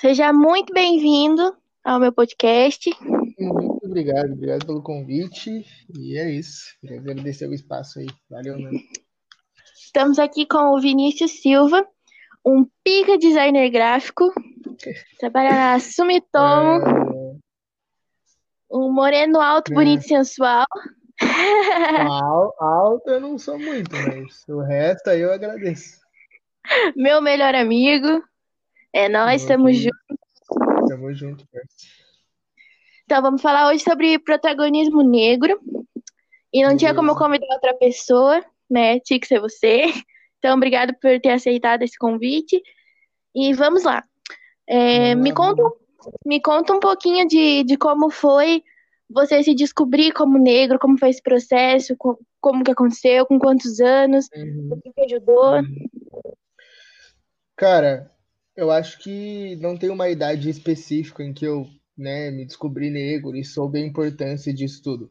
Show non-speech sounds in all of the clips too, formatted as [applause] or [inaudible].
Seja muito bem-vindo ao meu podcast. Muito obrigado, obrigado pelo convite. E é isso. Queria agradecer o espaço aí. Valeu, mano. Estamos aqui com o Vinícius Silva, um pica designer gráfico, trabalha na Sumitomo, É, um moreno alto, bonito e sensual. [laughs] al- alto eu não sou muito, mas o resto aí eu agradeço. meu melhor amigo. É nós, estamos juntos. Tamo junto, parceiro. Então, vamos falar hoje sobre protagonismo negro. E não tinha como eu convidar outra pessoa, né? Tinha que ser você. [laughs] Então, obrigado por ter aceitado esse convite. E vamos lá. É, me conta, me conta um pouquinho de, de como foi você se descobrir como negro, como foi esse processo, co- como que aconteceu, com quantos anos, Uhum. o que que ajudou. Cara, eu acho que não tem uma idade específica em que eu, né, me descobri negro e soube a importância disso tudo.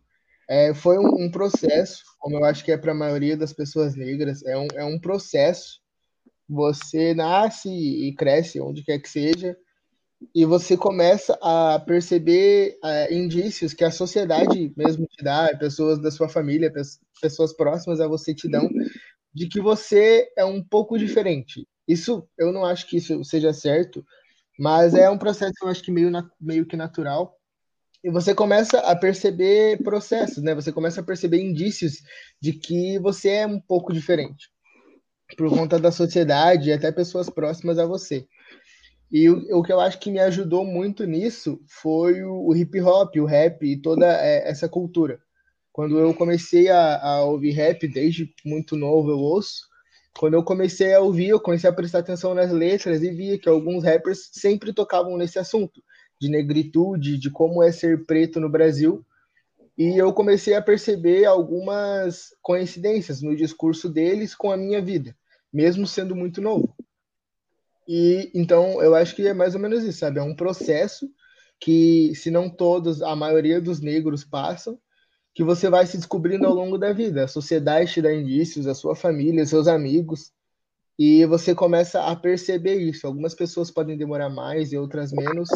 É, foi um, um processo, como eu acho que é para a maioria das pessoas negras, é um, é um processo. Você nasce e cresce onde quer que seja, e você começa a perceber é, indícios que a sociedade mesmo te dá, pessoas da sua família, pes- pessoas próximas a você te dão, de que você é um pouco diferente. Isso, eu não acho que isso seja certo, mas é um processo, eu acho que meio, meio que natural. E você começa a perceber processos, né? Você começa a perceber indícios de que você é um pouco diferente, por conta da sociedade e até pessoas próximas a você. E o, o que eu acho que me ajudou muito nisso foi o, o hip hop, o rap e toda é, essa cultura. Quando eu comecei a, a ouvir rap, desde muito novo eu ouço, quando eu comecei a ouvir, eu comecei a prestar atenção nas letras e via que alguns rappers sempre tocavam nesse assunto, de negritude, de como é ser preto no Brasil. E eu comecei a perceber algumas coincidências no discurso deles com a minha vida, mesmo sendo muito novo. E então eu acho que é mais ou menos isso, sabe? É um processo que, se não todos, a maioria dos negros passam, que você vai se descobrindo ao longo da vida. A sociedade te dá indícios, a sua família, seus amigos, e você começa a perceber isso. Algumas pessoas podem demorar mais e outras menos,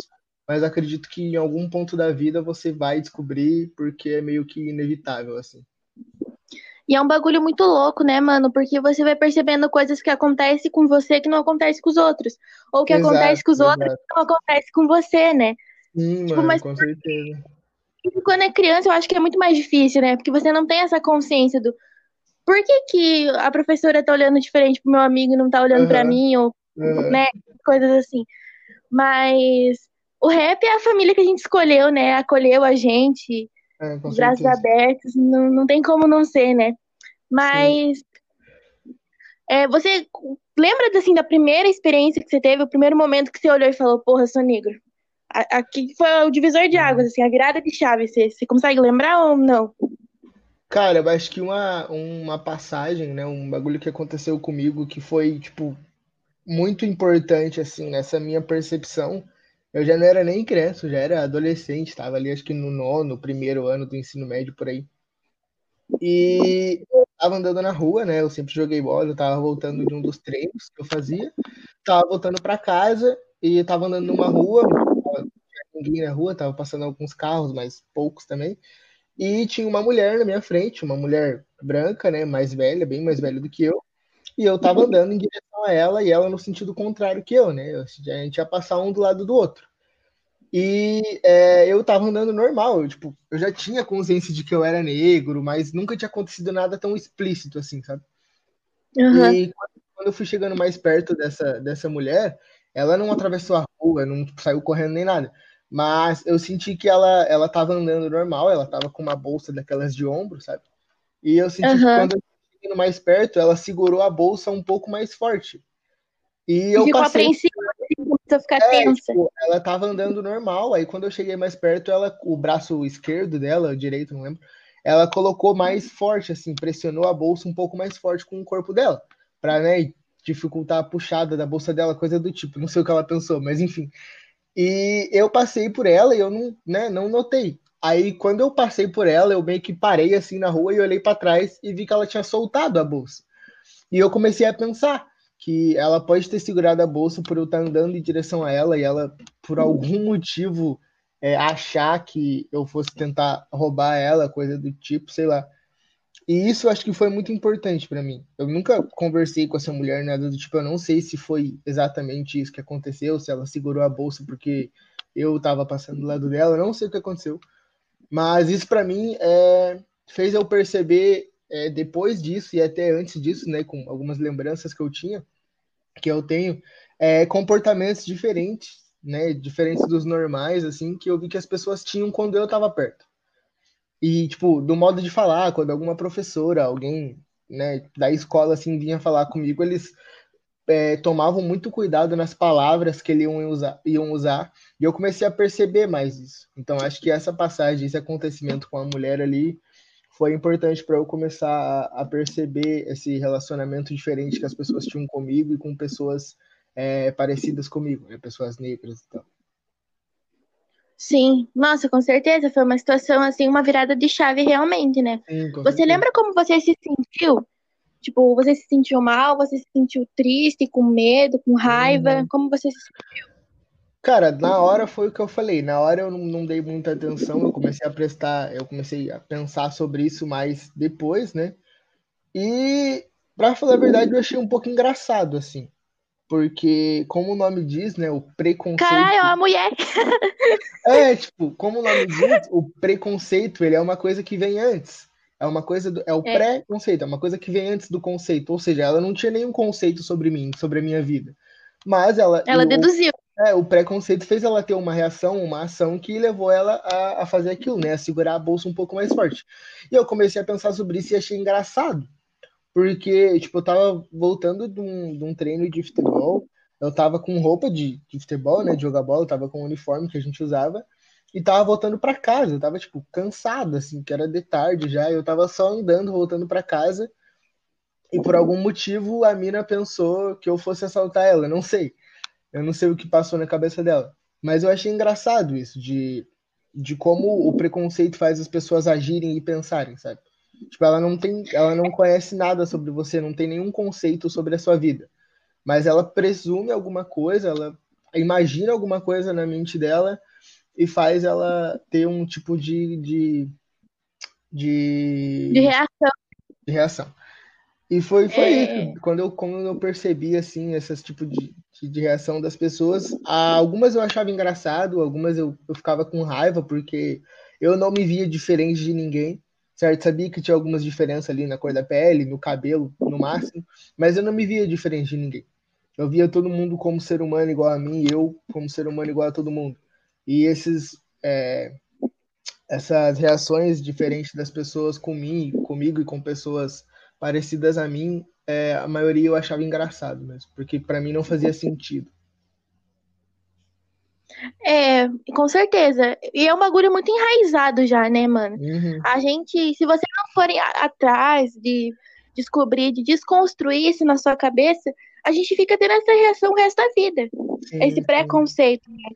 mas acredito que em algum ponto da vida você vai descobrir, porque é meio que inevitável, assim. E é um bagulho muito louco, né, mano? Porque você vai percebendo coisas que acontecem com você que não acontece com os outros. Ou que Exato, acontece com os outros exato. que não acontece com você, né? Sim, Tipo, mano, mas com certeza. Quando é criança eu acho que é muito mais difícil, né? Porque você não tem essa consciência do por que, que a professora tá olhando diferente pro meu amigo e não tá olhando pra Aham, mim, ou, aham. né, coisas assim. Mas o rap é a família que a gente escolheu, né? Acolheu a gente, É, braços certeza. abertos, não, não tem como não ser, né? Mas é, você lembra assim da primeira experiência que você teve, o primeiro momento que você olhou e falou, porra, eu sou negro? Aqui foi o divisor de águas, assim, a virada de chave. Você, você consegue lembrar ou não? Cara, eu acho que uma, uma passagem, né, um bagulho que aconteceu comigo que foi, tipo, muito importante, assim, nessa minha percepção. Eu já não era nem criança, eu já era adolescente, estava ali, acho que no nono, primeiro ano do ensino médio, por aí. E eu tava andando na rua, né, eu sempre joguei bola, eu tava voltando de um dos treinos que eu fazia, tava voltando para casa e tava andando numa rua, ninguém na rua, tava passando alguns carros, mas poucos também. E tinha uma mulher na minha frente, uma mulher branca, né, mais velha, bem mais velha do que eu. E eu tava andando em direção a ela e ela no sentido contrário que eu, né? A gente ia passar um do lado do outro. E é, eu tava andando normal, eu, tipo, eu já tinha consciência de que eu era negro, mas nunca tinha acontecido nada tão explícito assim, sabe? Aham. E quando quando eu fui chegando mais perto dessa, dessa mulher, ela não atravessou a rua, não tipo, saiu correndo nem nada. Mas eu senti que ela, ela tava andando normal, ela tava com uma bolsa daquelas de ombro, sabe? E eu senti que Aham. quando eu chegando mais perto, ela segurou a bolsa um pouco mais forte. E eu ficou passei apreensiva, assim, começou a ficar é, tensa. tipo, ela tava andando normal, aí quando eu cheguei mais perto, ela, o braço esquerdo dela, o direito, não lembro, ela colocou mais forte, assim, pressionou a bolsa um pouco mais forte com o corpo dela, pra, né, dificultar a puxada da bolsa dela, coisa do tipo, não sei o que ela pensou, mas enfim. E eu passei por ela e eu não, né, não notei. Aí quando eu passei por ela, eu meio que parei assim na rua e olhei pra trás e vi que ela tinha soltado a bolsa. E eu comecei a pensar, que ela pode ter segurado a bolsa por eu estar andando em direção a ela e ela, por algum motivo, é, achar que eu fosse tentar roubar ela, coisa do tipo, sei lá. E isso acho que foi muito importante para mim. Eu nunca conversei com essa mulher, nada do tipo, eu não sei se foi exatamente isso que aconteceu, se ela segurou a bolsa porque eu estava passando do lado dela, não sei o que aconteceu. Mas isso para mim é, fez eu perceber é, depois disso e até antes disso, né, com algumas lembranças que eu tinha, que eu tenho, é, comportamentos diferentes, né, diferentes dos normais, assim, que eu vi que as pessoas tinham quando eu estava perto. E, tipo, do modo de falar, quando alguma professora, alguém, né, da escola, assim, vinha falar comigo, eles é, tomavam muito cuidado nas palavras que eles iam usar, iam usar, e eu comecei a perceber mais isso. Então, acho que essa passagem, esse acontecimento com a mulher ali, foi importante para eu começar a, a, perceber esse relacionamento diferente que as pessoas tinham comigo e com pessoas é, parecidas comigo, né, pessoas negras e tal. Sim, nossa, com certeza, foi uma situação assim, uma virada de chave realmente, né? Sim, você certeza. lembra como você se sentiu? Tipo, você se sentiu mal, você se sentiu triste, com medo, com raiva? Uhum. Como você se sentiu? Cara, na hora foi o que eu falei. Na hora eu não, não, dei muita atenção, eu comecei a prestar, eu comecei a pensar sobre isso mais depois, né? E, pra falar a verdade, eu achei um pouco engraçado, assim. Porque, como o nome diz, né, o preconceito. Caralho, é uma mulher! É, tipo, como o nome diz, o preconceito, ele é uma coisa que vem antes. É uma coisa do, é o é. pré-conceito, é uma coisa que vem antes do conceito. Ou seja, ela não tinha nenhum conceito sobre mim, sobre a minha vida. Mas ela. Ela deduziu. É, o preconceito fez ela ter uma reação, uma ação que levou ela a, a fazer aquilo, né? A segurar a bolsa um pouco mais forte. E eu comecei a pensar sobre isso e achei engraçado. Porque, tipo, eu tava voltando de um, de um treino de futebol, eu tava com roupa de, de futebol, né? De jogar bola, eu tava com o uniforme que a gente usava e tava voltando para casa. Eu tava, tipo, cansado, assim, que era de tarde já. Eu tava só andando, voltando para casa. E por algum motivo a mina pensou que eu fosse assaltar ela. Não sei. Eu não sei o que passou na cabeça dela. Mas eu achei engraçado isso, de, de como o preconceito faz as pessoas agirem e pensarem, sabe? Tipo, ela não tem, ela não conhece nada sobre você, não tem nenhum conceito sobre a sua vida. Mas ela presume alguma coisa, ela imagina alguma coisa na mente dela e faz ela ter um tipo de. de, de, de reação. De reação. E foi, foi é... isso. Quando eu, quando eu percebi, assim, esses tipo de, de, de, reação das pessoas, algumas eu achava engraçado, algumas eu, eu ficava com raiva, porque eu não me via diferente de ninguém, certo? Sabia que tinha algumas diferenças ali na cor da pele, no cabelo, no máximo, mas eu não me via diferente de ninguém. Eu via todo mundo como ser humano igual a mim, e eu como ser humano igual a todo mundo. E esses, é, essas reações diferentes das pessoas comigo, comigo e com pessoas parecidas a mim, é, a maioria eu achava engraçado mesmo, porque para mim não fazia sentido. É, com certeza. E é um bagulho muito enraizado já, né, mano? Uhum. A gente, se você não for atrás de descobrir, de desconstruir isso na sua cabeça, a gente fica tendo essa reação o resto da vida. Sim, esse preconceito. Né?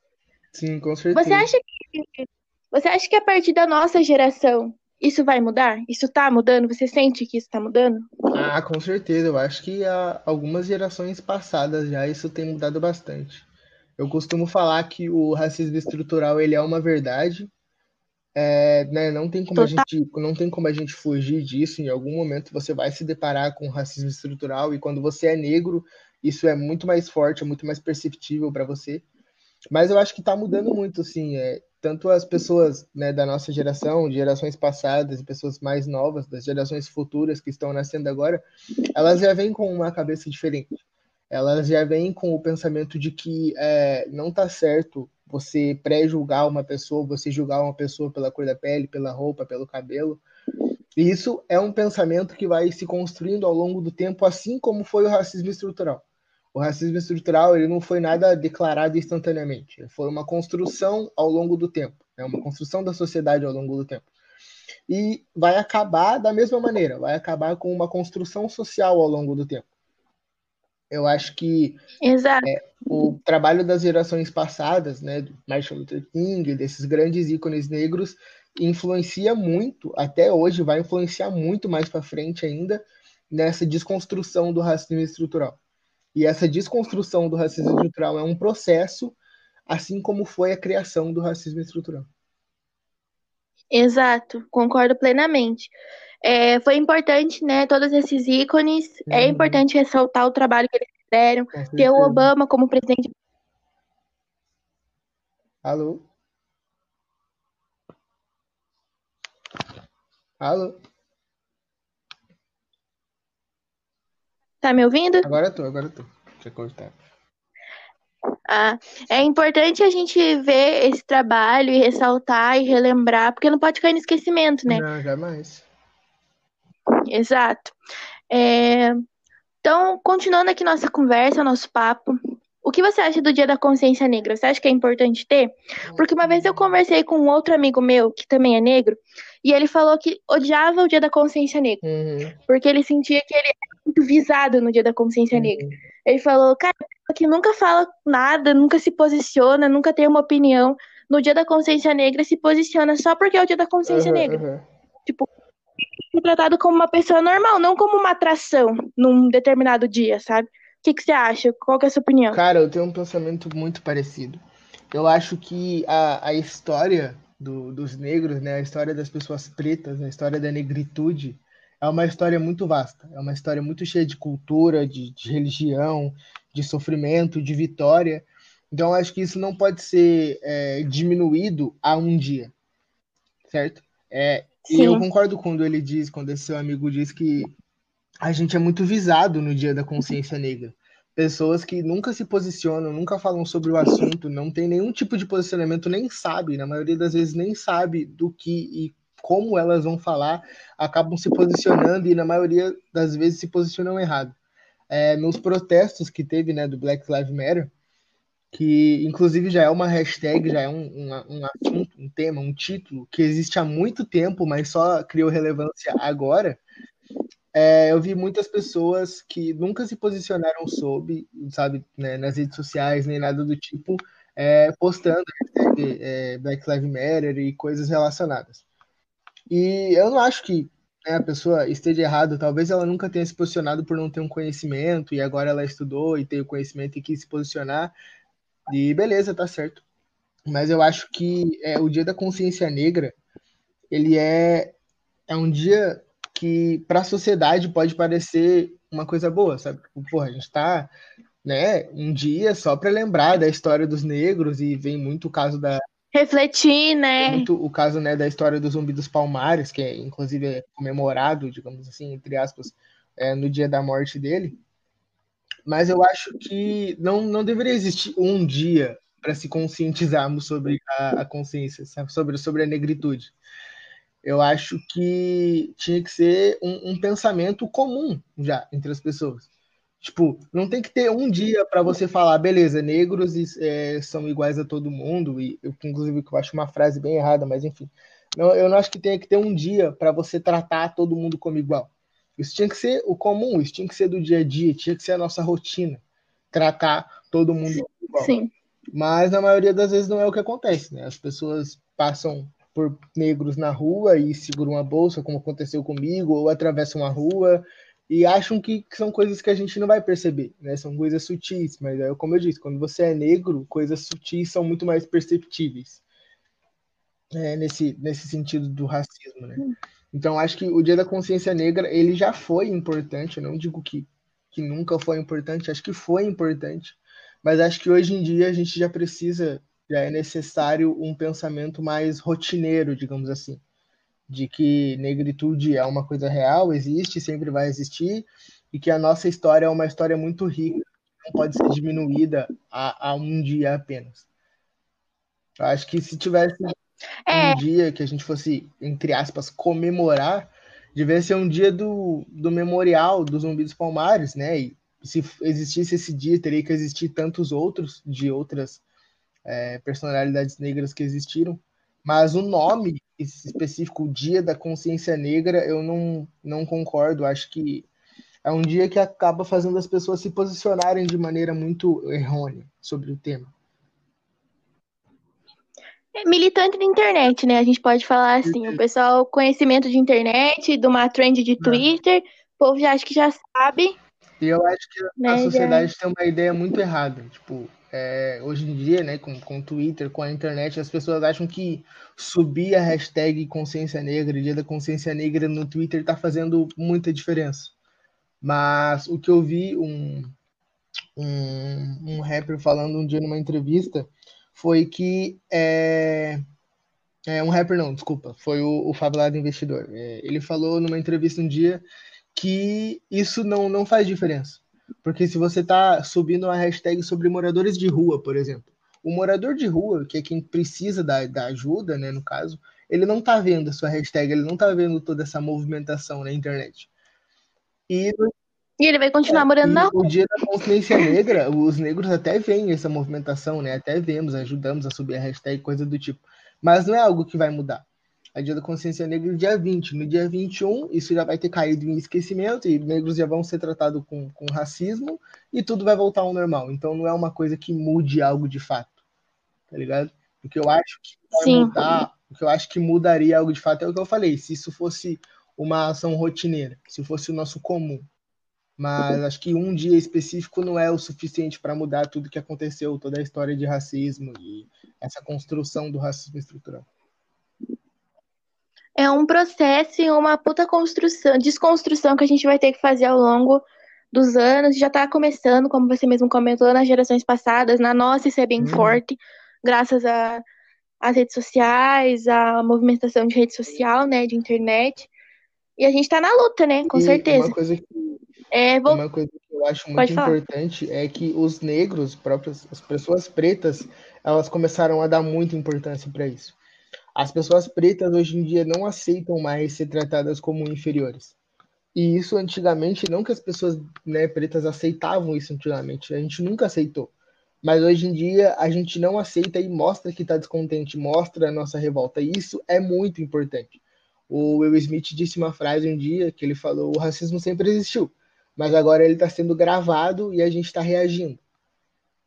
Sim, com certeza. Você acha que você acha que a partir da nossa geração isso vai mudar? Isso tá mudando? Você sente que isso tá mudando? Ah, com certeza. Eu acho que há algumas gerações passadas já isso tem mudado bastante. Eu costumo falar que o racismo estrutural ele é uma verdade. É, né, não tem como a gente não tem como a gente fugir disso. Em algum momento você vai se deparar com racismo estrutural e quando você é negro isso é muito mais forte, é muito mais perceptível para você. Mas eu acho que está mudando muito, assim, é, tanto as pessoas né, da nossa geração, gerações passadas, pessoas mais novas, das gerações futuras que estão nascendo agora, elas já vêm com uma cabeça diferente. Elas já vêm com o pensamento de que é, não está certo você pré-julgar uma pessoa, você julgar uma pessoa pela cor da pele, pela roupa, pelo cabelo. E isso é um pensamento que vai se construindo ao longo do tempo, assim como foi o racismo estrutural o racismo estrutural ele não foi nada declarado instantaneamente, foi uma construção ao longo do tempo, é uma construção da sociedade ao longo do tempo. E vai acabar da mesma maneira, vai acabar com uma construção social ao longo do tempo. Eu acho que é, o trabalho das gerações passadas, né, do Martin Luther King, desses grandes ícones negros, influencia muito, até hoje vai influenciar muito mais para frente ainda nessa desconstrução do racismo estrutural. E essa desconstrução do racismo estrutural é um processo, assim como foi a criação do racismo estrutural. Exato, concordo plenamente. É, foi importante, né, todos esses ícones. É Uhum. importante ressaltar o trabalho que eles fizeram. Ter o. Obama como presidente. Alô? Alô? Tá me ouvindo? Agora eu tô, agora eu tô. Deixa eu cortar. Ah, é importante a gente ver esse trabalho e ressaltar e relembrar, porque não pode cair no esquecimento, né? Não, jamais. Exato. É, Então, continuando aqui nossa conversa, nosso papo, o que você acha do Dia da Consciência Negra? Você acha que é importante ter? Porque uma vez eu conversei com um outro amigo meu, que também é negro, e ele falou que odiava o Dia da Consciência Negra, Uhum, porque ele sentia que ele era muito visado no Dia da Consciência Negra. uhum. Ele falou, cara, que nunca fala nada, nunca se posiciona, nunca tem uma opinião. No Dia da Consciência Negra se posiciona só porque é o Dia da Consciência Uhum, Negra. Ser tratado como uma pessoa normal, não como uma atração num determinado dia, sabe? O que, que você acha? Qual é a sua opinião? Cara, eu tenho um pensamento muito parecido. Eu acho que a, a história do- dos negros, né, a história das pessoas pretas, a história da negritude, é uma história muito vasta. É uma história muito cheia de cultura, de, de religião, de sofrimento, de vitória. Então, acho que isso não pode ser é, diminuído a um dia, certo? É, e eu Sim, concordo quando ele diz, quando esse seu amigo diz que a gente é muito visado no Dia da Consciência Negra. Pessoas que nunca se posicionam, nunca falam sobre o assunto, não tem nenhum tipo de posicionamento, nem sabe, na maioria das vezes nem sabe do que e como elas vão falar, acabam se posicionando e na maioria das vezes se posicionam errado. É, nos protestos que teve, né, do Black Lives Matter, que inclusive já é uma hashtag, já é um, um, um assunto, um tema, um título que existe há muito tempo, mas só criou relevância agora. É, eu vi muitas pessoas que nunca se posicionaram sobre, sabe, né, nas redes sociais, nem nada do tipo, é, postando hashtag, é, Black Lives Matter e coisas relacionadas. E eu não acho que né, a pessoa esteja errada, talvez ela nunca tenha se posicionado por não ter um conhecimento, e agora ela estudou e tem o conhecimento e quis se posicionar, e beleza, tá certo. Mas eu acho que é, o Dia da Consciência Negra, ele é, é um dia que para a sociedade pode parecer uma coisa boa, sabe? Tipo, Porra, a gente tá, né, um dia só para lembrar da história dos negros e vem muito o caso da refletir, né? muito o caso, né, da história do Zumbi dos Palmares, que é inclusive é comemorado, digamos assim, entre aspas, é, no dia da morte dele. Mas eu acho que não, não deveria existir um dia para se conscientizarmos sobre a, a consciência, sobre, sobre a negritude. Eu acho que tinha que ser um, um pensamento comum já entre as pessoas. Tipo, não tem que ter um dia para você falar, beleza, negros é, são iguais a todo mundo, e eu, inclusive eu acho uma frase bem errada, mas enfim. Não, eu não acho que tenha que ter um dia para você tratar todo mundo como igual. Isso tinha que ser o comum, isso tinha que ser do dia a dia, tinha que ser a nossa rotina, tratar todo mundo Sim, igual. sim. Mas na maioria das vezes não é o que acontece, né? As pessoas passam por negros na rua e seguram a bolsa, como aconteceu comigo, ou atravessam a rua e acham que, que são coisas que a gente não vai perceber, né? São coisas sutis, mas é como eu disse, quando você é negro, coisas sutis são muito mais perceptíveis. É, nesse, nesse sentido do racismo, né? Então acho que o Dia da Consciência Negra ele já foi importante. Eu não digo que, que nunca foi importante, acho que foi importante, mas acho que hoje em dia a gente já precisa, já é necessário um pensamento mais rotineiro, digamos assim, de que negritude é uma coisa real, existe, sempre vai existir, e que a nossa história é uma história muito rica, não pode ser diminuída a, a um dia apenas. Acho que se tivesse É, um dia que a gente fosse, entre aspas, comemorar, devia ser um dia do, do memorial do Zumbi dos Palmares, né? E se existisse esse dia, teria que existir tantos outros de outras é, personalidades negras que existiram. Mas o nome específico, o Dia da Consciência Negra, eu não, não concordo. Acho que é um dia que acaba fazendo as pessoas se posicionarem de maneira muito errônea sobre o tema. É militante de internet, né? A gente pode falar assim, o pessoal, conhecimento de internet, de uma trend de Twitter, o povo já acha que já sabe E eu acho que né, a sociedade tem uma ideia muito errada. Tipo, é, hoje em dia, né, com, com o Twitter, com a internet, as pessoas acham que subir a hashtag consciência negra, dia da consciência negra no Twitter está fazendo muita diferença. Mas o que eu vi um, um, um rapper falando um dia numa entrevista foi que é, é um rapper não, desculpa, foi o, o Fabulado Investidor. É, ele falou numa entrevista um dia que isso não, não faz diferença. Porque se você está subindo uma hashtag sobre moradores de rua, por exemplo, o morador de rua, que é quem precisa da, da ajuda, né, no caso, ele não está vendo a sua hashtag, ele não está vendo toda essa movimentação na internet. E, e ele vai continuar é, morando na rua. O dia da consciência negra, os negros até veem essa movimentação, né? Até vemos, ajudamos a subir a hashtag, coisa do tipo. Mas não é algo que vai mudar a Dia da Consciência Negra no dia 20. No dia 21, isso já vai ter caído em esquecimento e negros já vão ser tratados com, com racismo e tudo vai voltar ao normal. Então não é uma coisa que mude algo de fato, tá ligado? O que eu acho que vai Sim. mudar, o que eu acho que mudaria algo de fato é o que eu falei. Se isso fosse uma ação rotineira, se fosse o nosso comum. Mas acho que um dia específico não é o suficiente para mudar tudo que aconteceu, toda a história de racismo e essa construção do racismo estrutural é um processo e uma puta construção, desconstrução que a gente vai ter que fazer ao longo dos anos. Já está começando, como você mesmo comentou, nas gerações passadas. Na nossa, isso é bem uhum. forte, graças às redes sociais, à movimentação de rede social, né, de internet. E a gente está na luta, né, com e certeza. Uma coisa, que, é, vou... uma coisa que eu acho muito importante é que os negros, próprios, as pessoas pretas, elas começaram a dar muita importância para isso. As pessoas pretas hoje em dia não aceitam mais ser tratadas como inferiores. E isso antigamente, não que as pessoas né, pretas aceitavam isso antigamente, a gente nunca aceitou. Mas hoje em dia a gente não aceita e mostra que está descontente, mostra a nossa revolta. E isso é muito importante. O Will Smith disse uma frase um dia que ele falou: o racismo sempre existiu, mas agora ele está sendo gravado e a gente está reagindo.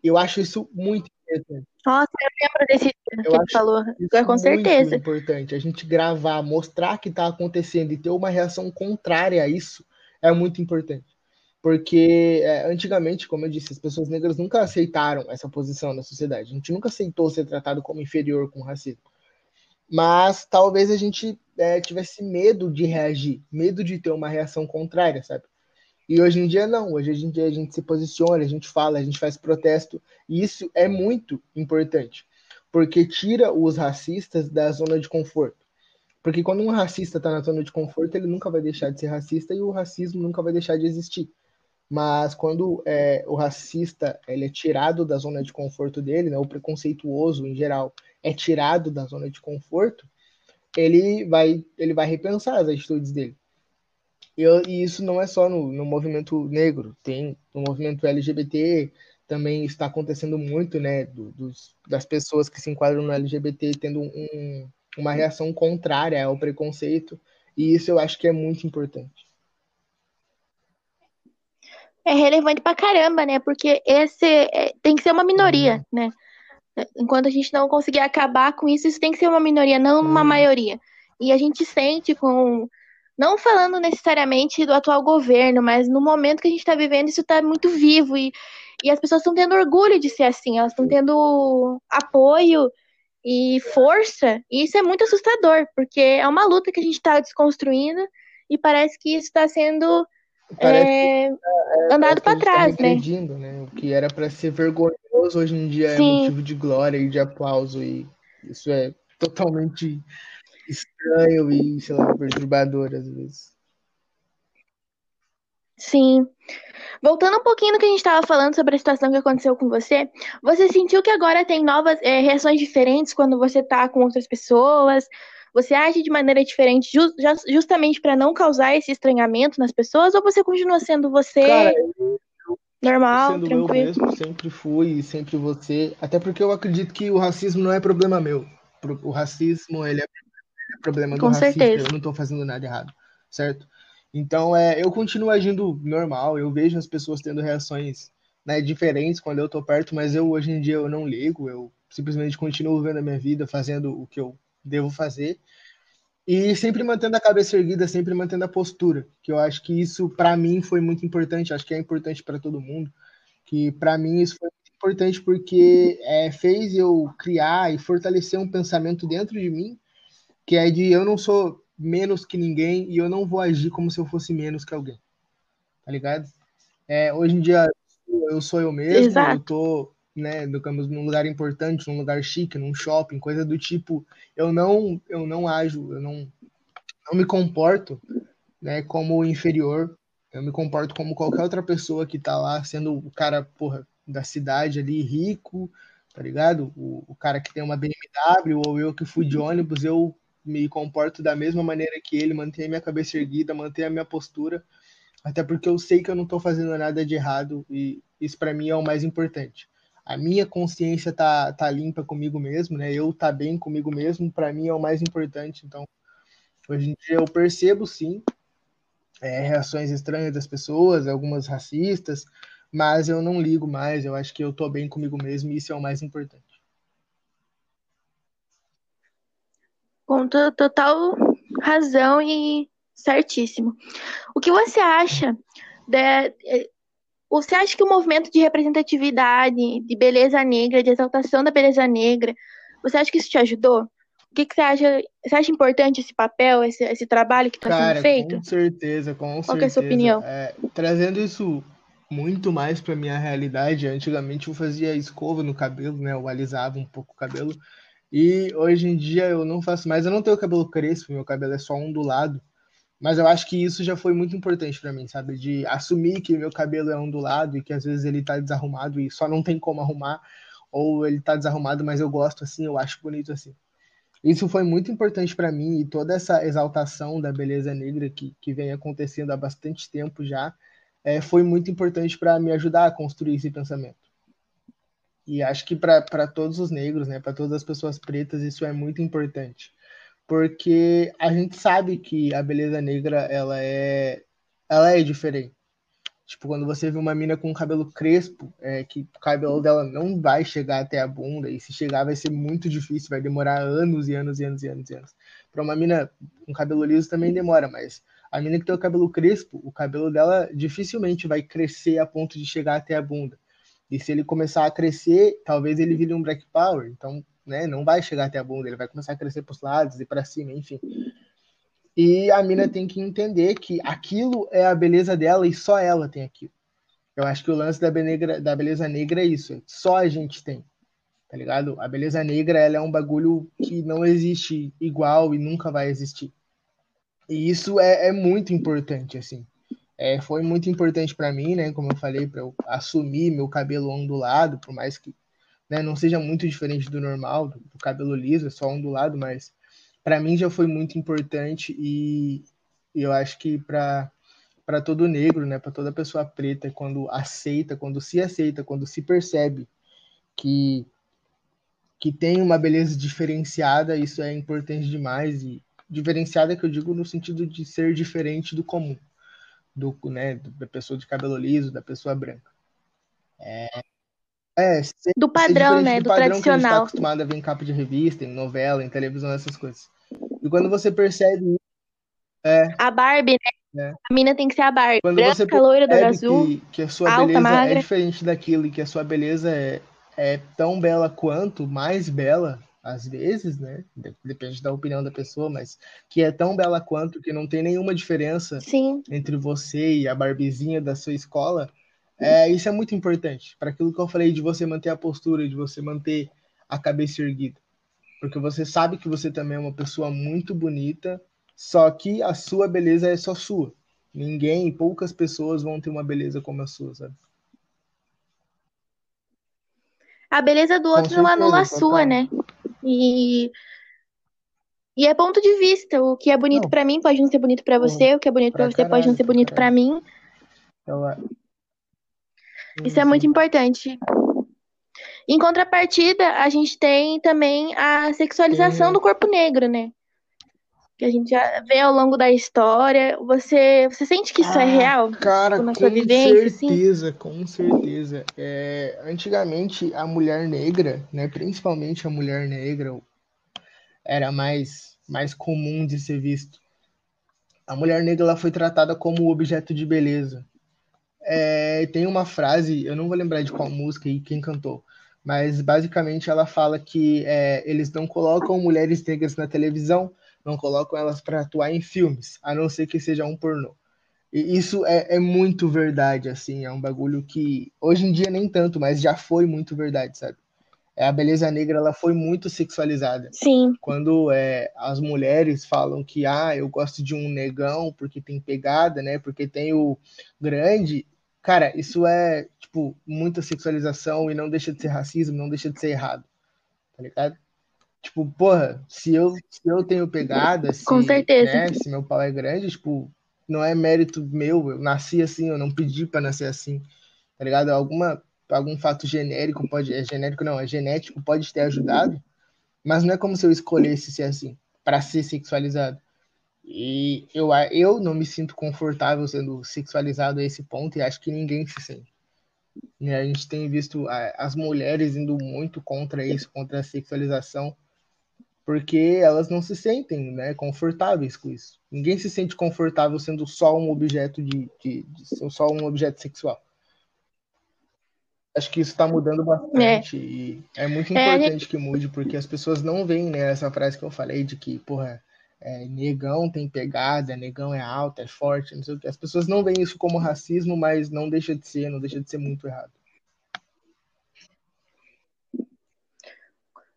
Eu acho isso muito importante. Nossa, eu lembro desse que ele falou. Isso com certeza. É importante. A gente gravar, mostrar que está acontecendo e ter uma reação contrária a isso é muito importante. Porque é, antigamente, como eu disse, as pessoas negras nunca aceitaram essa posição na sociedade. A gente nunca aceitou ser tratado como inferior com racismo. Mas talvez a gente é, tivesse medo de reagir, medo de ter uma reação contrária, sabe? E hoje em dia não, hoje em dia a gente se posiciona, a gente fala, a gente faz protesto, e isso é muito importante, porque tira os racistas da zona de conforto. Porque quando um racista está na zona de conforto, ele nunca vai deixar de ser racista e o racismo nunca vai deixar de existir. Mas quando é, o racista ele é tirado da zona de conforto dele, né, o preconceituoso em geral é tirado da zona de conforto, ele vai, ele vai repensar as atitudes dele. E, e isso não é só no, no movimento negro, tem no movimento LGBT também está acontecendo muito, né, do, dos, das pessoas que se enquadram no LGBT tendo um, uma reação contrária ao preconceito, e isso eu acho que é muito importante. É relevante pra caramba, né? Porque esse é, tem que ser uma minoria, uhum. né? Enquanto a gente não conseguir acabar com isso, isso tem que ser uma minoria, não uma uhum. maioria. E a gente sente com não falando necessariamente do atual governo, mas no momento que a gente está vivendo, isso está muito vivo e, e as pessoas estão tendo orgulho de ser assim, elas estão tendo apoio e força, e isso é muito assustador, porque é uma luta que a gente está desconstruindo e parece que isso está sendo é, é, andado para tá trás, tá né? né? O que era para ser vergonhoso hoje em dia é Sim. é motivo de glória e de aplauso, e isso é totalmente estranho e, sei lá, perturbador às vezes. Sim. Voltando um pouquinho no que a gente estava falando sobre a situação que aconteceu com você, você sentiu que agora tem novas é, reações diferentes quando você está com outras pessoas? Você age de maneira diferente just, justamente para não causar esse estranhamento nas pessoas? Ou você continua sendo você Cara, eu, normal, sendo tranquilo? Eu mesmo, sempre fui, sempre você. Até porque eu acredito que o racismo não é problema meu. O racismo ele é problema do Com certeza. eu não estou fazendo nada errado, certo? Então, é, eu continuo agindo normal, eu vejo as pessoas tendo reações né, diferentes quando eu tô perto, mas eu hoje em dia eu não ligo, eu simplesmente continuo vivendo a minha vida, fazendo o que eu devo fazer. E sempre mantendo a cabeça erguida, sempre mantendo a postura, que eu acho que isso para mim foi muito importante, acho que é importante para todo mundo, que para mim isso foi muito importante porque é, fez eu criar e fortalecer um pensamento dentro de mim, que é de eu não sou menos que ninguém e eu não vou agir como se eu fosse menos que alguém, tá ligado? É, hoje em dia eu sou eu mesmo, Exato. eu tô né, digamos, num lugar importante, num lugar chique, num shopping, coisa do tipo, eu não, eu não ajo, eu não, não me comporto, né, como inferior, eu me comporto como qualquer outra pessoa que tá lá, sendo o cara, porra, da cidade ali, rico, tá ligado? O, o cara que tem uma BMW, ou eu que fui de ônibus, eu me comporto da mesma maneira que ele, mantenho a minha cabeça erguida, mantenho a minha postura, até porque eu sei que eu não tô fazendo nada de errado, e isso para mim é o mais importante a minha consciência tá, tá limpa comigo mesmo, né? Eu tá bem comigo mesmo, para mim é o mais importante. Então, hoje em dia eu percebo sim é, reações estranhas das pessoas, algumas racistas, mas eu não ligo mais. Eu acho que eu tô bem comigo mesmo e isso é o mais importante. Com total razão e certíssimo. O que você acha de, você acha que o movimento de representatividade, de beleza negra, de exaltação da beleza negra, você acha que isso te ajudou? O que, que você acha? Você acha importante esse papel, esse, esse trabalho que está sendo feito? Com certeza, com Qual certeza. Qual é a sua opinião? É, trazendo isso muito mais para minha realidade, antigamente eu fazia escova no cabelo, né? Eu alisava um pouco o cabelo. E hoje em dia eu não faço mais, eu não tenho cabelo crespo, meu cabelo é só ondulado. Mas eu acho que isso já foi muito importante para mim, sabe? De assumir que meu cabelo é ondulado e que às vezes ele tá desarrumado e só não tem como arrumar, ou ele tá desarrumado, mas eu gosto assim, eu acho bonito assim. Isso foi muito importante para mim e toda essa exaltação da beleza negra que, que vem acontecendo há bastante tempo já é, foi muito importante para me ajudar a construir esse pensamento. E acho que para todos os negros, né, para todas as pessoas pretas, isso é muito importante porque a gente sabe que a beleza negra ela é ela é diferente. Tipo, quando você vê uma mina com cabelo crespo, é, que o cabelo dela não vai chegar até a bunda, e se chegar vai ser muito difícil, vai demorar anos e anos e anos e anos e anos. Para uma mina com cabelo liso também demora, mas a mina que tem o cabelo crespo, o cabelo dela dificilmente vai crescer a ponto de chegar até a bunda. E se ele começar a crescer, talvez ele vire um black power. Então, né? Não vai chegar até a bunda, ele vai começar a crescer para os lados e para cima, enfim. E a mina tem que entender que aquilo é a beleza dela e só ela tem aquilo. Eu acho que o lance da, benegra, da beleza negra é isso, só a gente tem. Tá ligado? A beleza negra ela é um bagulho que não existe igual e nunca vai existir. E isso é, é muito importante, assim. É, foi muito importante para mim, né? Como eu falei, para eu assumir meu cabelo ondulado, por mais que né, não seja muito diferente do normal, do, do cabelo liso, é só ondulado, mas para mim já foi muito importante e, eu acho que para para todo negro, né, para toda pessoa preta, quando aceita, quando se aceita, quando se percebe que que tem uma beleza diferenciada, isso é importante demais e diferenciada que eu digo no sentido de ser diferente do comum, do, né, da pessoa de cabelo liso, da pessoa branca. É, é, do padrão, né? Do, do padrão tradicional. Que a gente tá acostumado a ver em capa de revista, em novela, em televisão, essas coisas. E quando você percebe. É, a Barbie, né? É. A mina tem que ser a Barbie. Quando branca, você loira, do azul. Que, que a sua alta, beleza é magra. é diferente daquilo e que a sua beleza é, é tão bela quanto, mais bela, às vezes, né? Depende da opinião da pessoa, mas que é tão bela quanto que não tem nenhuma diferença Sim. entre você e a Barbizinha da sua escola é, isso é muito importante para aquilo que eu falei de você manter a postura, de você manter a cabeça erguida. Porque você sabe que você também é uma pessoa muito bonita, só que a sua beleza é só sua. Ninguém, poucas pessoas vão ter uma beleza como a sua, sabe? A beleza do outro não anula a sua, né? E e é ponto de vista. O que é bonito para mim pode não ser bonito para você, o que é bonito para você pode não ser bonito para mim. Então, isso é muito importante. Em contrapartida, a gente tem também a sexualização uhum. do corpo negro, né? Que a gente já vê ao longo da história. Você, você sente que isso é ah, é real? Cara, tipo, com vivência, assim? certeza, assim? com certeza. É, antigamente, a mulher negra, né, principalmente a mulher negra, era mais, mais comum de ser visto. A mulher negra ela foi tratada como objeto de beleza. É, tem uma frase, eu não vou lembrar de qual música e quem cantou, mas basicamente ela fala que é, eles não colocam mulheres negras na televisão, não colocam elas para atuar em filmes, a não ser que seja um pornô. E isso é, é, muito verdade, assim, é um bagulho que hoje em dia nem tanto, mas já foi muito verdade, sabe? É, a beleza negra ela foi muito sexualizada. Sim. Quando é, as mulheres falam que ah, eu gosto de um negão porque tem pegada, né? Porque tem o grande, Cara, isso é, tipo, muita sexualização e não deixa de ser racismo, não deixa de ser errado. Tá ligado? Tipo, porra, se eu, se eu tenho pegada, se, Com certeza. Né, se meu pau é grande, tipo, não é mérito meu, eu nasci assim, eu não pedi para nascer assim. Tá ligado? Alguma algum fato genérico pode é genérico não, é genético pode ter ajudado, mas não é como se eu escolhesse ser assim, para ser sexualizado. E eu, eu não me sinto confortável sendo sexualizado a esse ponto e acho que ninguém se sente. E a gente tem visto as mulheres indo muito contra isso, contra a sexualização, porque elas não se sentem né, confortáveis com isso. Ninguém se sente confortável sendo só um objeto de, de, de só um objeto sexual. Acho que isso está mudando bastante é. e é muito importante é, que mude, porque as pessoas não veem né, essa frase que eu falei de que, porra, é, negão tem pegada, negão é alto, é forte, não sei o que. As pessoas não veem isso como racismo, mas não deixa de ser, não deixa de ser muito errado.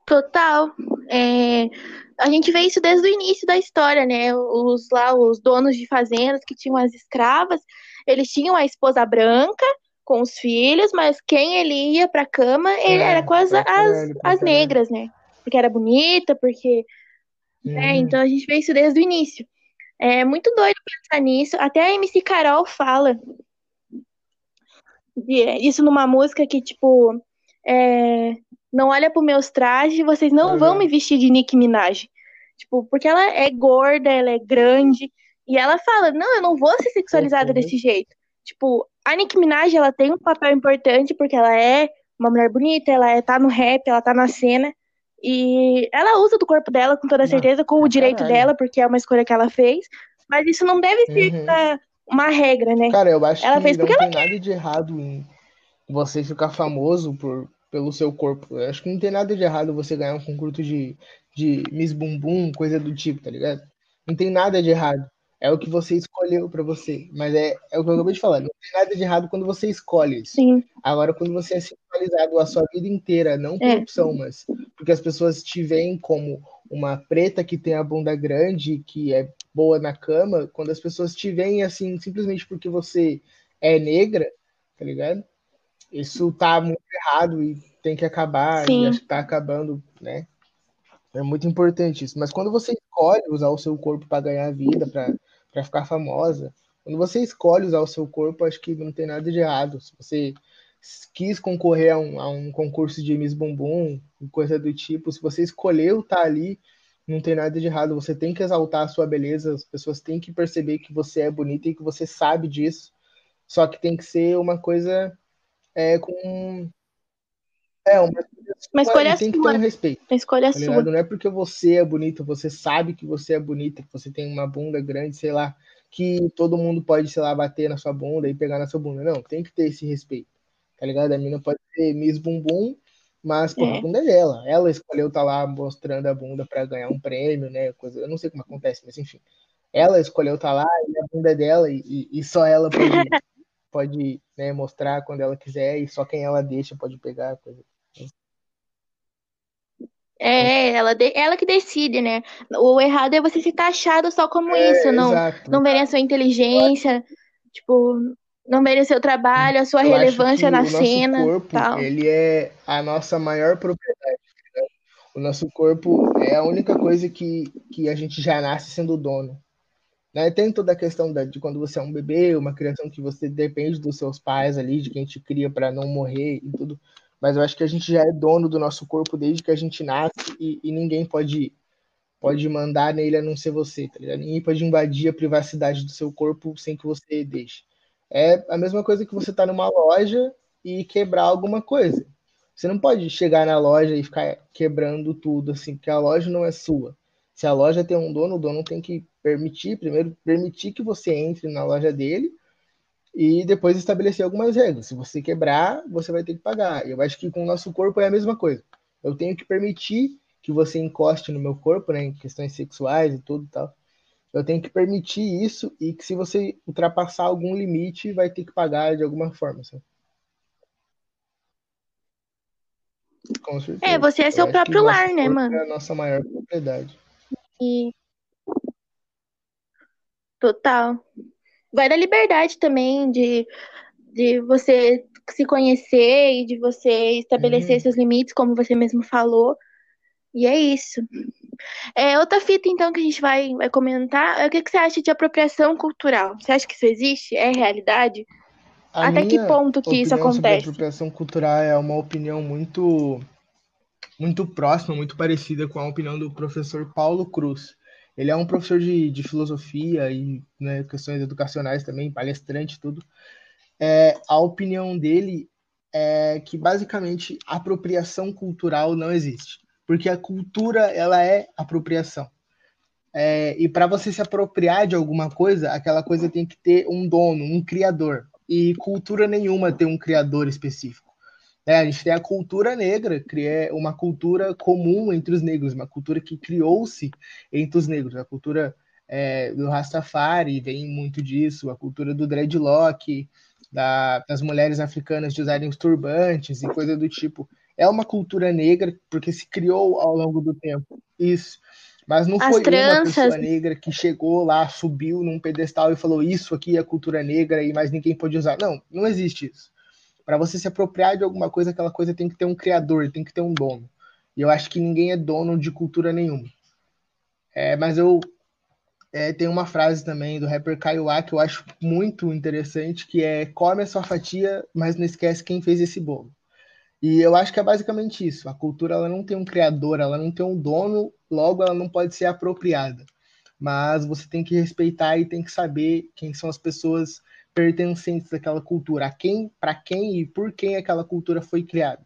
Total. É, a gente vê isso desde o início da história, né? Os lá, os donos de fazendas que tinham as escravas, eles tinham a esposa branca com os filhos, mas quem ele ia para cama, ele é, era com as, as, as negras, né? Porque era bonita, porque é, então a gente vê isso desde o início. É muito doido pensar nisso. Até a MC Carol fala isso numa música que, tipo, é, não olha para meus trajes, vocês não uhum. vão me vestir de Nicki Minaj. Tipo, porque ela é gorda, ela é grande. E ela fala, não, eu não vou ser sexualizada uhum. desse jeito. Tipo, a Nicki Minaj, ela tem um papel importante porque ela é uma mulher bonita, ela é, tá no rap, ela tá na cena. E ela usa do corpo dela com toda certeza, com o direito caralho. dela, porque é uma escolha que ela fez. Mas isso não deve ser uhum. uma regra, né? Cara, eu acho ela que fez não tem nada quer. de errado em você ficar famoso por, pelo seu corpo. Eu acho que não tem nada de errado você ganhar um concurso de, de Miss Bumbum, coisa do tipo, tá ligado? Não tem nada de errado. É o que você escolheu para você. Mas é, é o que eu acabei de falar. Não tem nada de errado quando você escolhe isso. Sim. Agora, quando você é sexualizado a sua vida inteira, não por é. opção, mas porque as pessoas te veem como uma preta que tem a bunda grande, que é boa na cama, quando as pessoas te veem assim, simplesmente porque você é negra, tá ligado? Isso tá muito errado e tem que acabar, Sim. e acho que tá acabando, né? É muito importante isso. Mas quando você escolhe usar o seu corpo para ganhar vida, para ficar famosa. Quando você escolhe usar o seu corpo, acho que não tem nada de errado. Se você quis concorrer a um, a um concurso de Miss Bumbum, coisa do tipo, se você escolheu estar tá ali, não tem nada de errado. Você tem que exaltar a sua beleza, as pessoas têm que perceber que você é bonita e que você sabe disso. Só que tem que ser uma coisa é, com. É, uma, uma escolha tem sua. que ter um respeito. Uma escolha tá sua. Não é porque você é bonita, você sabe que você é bonita, que você tem uma bunda grande, sei lá, que todo mundo pode, sei lá, bater na sua bunda e pegar na sua bunda. Não, tem que ter esse respeito. Tá ligado? A mina pode ser Miss Bumbum, mas pô, é. a bunda é dela. Ela escolheu estar tá lá mostrando a bunda para ganhar um prêmio, né? Coisa, eu não sei como acontece, mas enfim. Ela escolheu estar tá lá e a bunda é dela e, e só ela pode, [laughs] pode né, mostrar quando ela quiser e só quem ela deixa pode pegar. Coisa. É, ela, de, ela que decide, né? O errado é você ser taxado só como é, isso, não, não verem a sua inteligência, tipo, não verem o seu trabalho, a sua Eu relevância na o cena. Corpo, tal. Ele é a nossa maior propriedade. Né? O nosso corpo é a única coisa que, que a gente já nasce sendo dono. Né? Tem toda a questão da, de quando você é um bebê, uma criação que você depende dos seus pais ali, de quem te cria para não morrer e tudo mas eu acho que a gente já é dono do nosso corpo desde que a gente nasce e, e ninguém pode pode mandar nele a não ser você, tá ligado? Ninguém pode invadir a privacidade do seu corpo sem que você deixe. É a mesma coisa que você tá numa loja e quebrar alguma coisa. Você não pode chegar na loja e ficar quebrando tudo assim, porque a loja não é sua. Se a loja tem um dono, o dono tem que permitir, primeiro, permitir que você entre na loja dele e depois estabelecer algumas regras. Se você quebrar, você vai ter que pagar. Eu acho que com o nosso corpo é a mesma coisa. Eu tenho que permitir que você encoste no meu corpo, né, em questões sexuais e tudo e tal. Eu tenho que permitir isso e que se você ultrapassar algum limite, vai ter que pagar de alguma forma. Sabe? Com certeza. É, você é seu próprio lar, né, corpo mano? é a nossa maior propriedade. E total. Vai da liberdade também de, de você se conhecer e de você estabelecer Uhum. seus limites, como você mesmo falou. E é isso. É, outra fita, então, que a gente vai, vai comentar é o que, que você acha de apropriação cultural? Você acha que isso existe? É realidade? A Até que ponto que isso acontece? apropriação cultural é uma opinião muito, muito próxima, muito parecida com a opinião do professor Paulo Cruz. Ele é um professor de, de filosofia e né, questões educacionais também, palestrante tudo. É, a opinião dele é que basicamente apropriação cultural não existe, porque a cultura ela é apropriação. É, e para você se apropriar de alguma coisa, aquela coisa tem que ter um dono, um criador. E cultura nenhuma tem um criador específico. É, a gente tem a cultura negra, que é uma cultura comum entre os negros, uma cultura que criou-se entre os negros. A cultura é, do Rastafari vem muito disso, a cultura do dreadlock, da, das mulheres africanas de usarem os turbantes e coisa do tipo. É uma cultura negra porque se criou ao longo do tempo. Isso. Mas não As foi uma pessoa negra que chegou lá, subiu num pedestal e falou isso aqui é cultura negra e mais ninguém pode usar. Não, não existe isso. Para você se apropriar de alguma coisa, aquela coisa tem que ter um criador, tem que ter um dono. E eu acho que ninguém é dono de cultura nenhuma. É, mas eu é, tenho uma frase também do rapper Kaiowá que eu acho muito interessante, que é come a sua fatia, mas não esquece quem fez esse bolo. E eu acho que é basicamente isso. A cultura ela não tem um criador, ela não tem um dono, logo ela não pode ser apropriada. Mas você tem que respeitar e tem que saber quem são as pessoas pertencentes àquela cultura, a quem, para quem e por quem aquela cultura foi criada.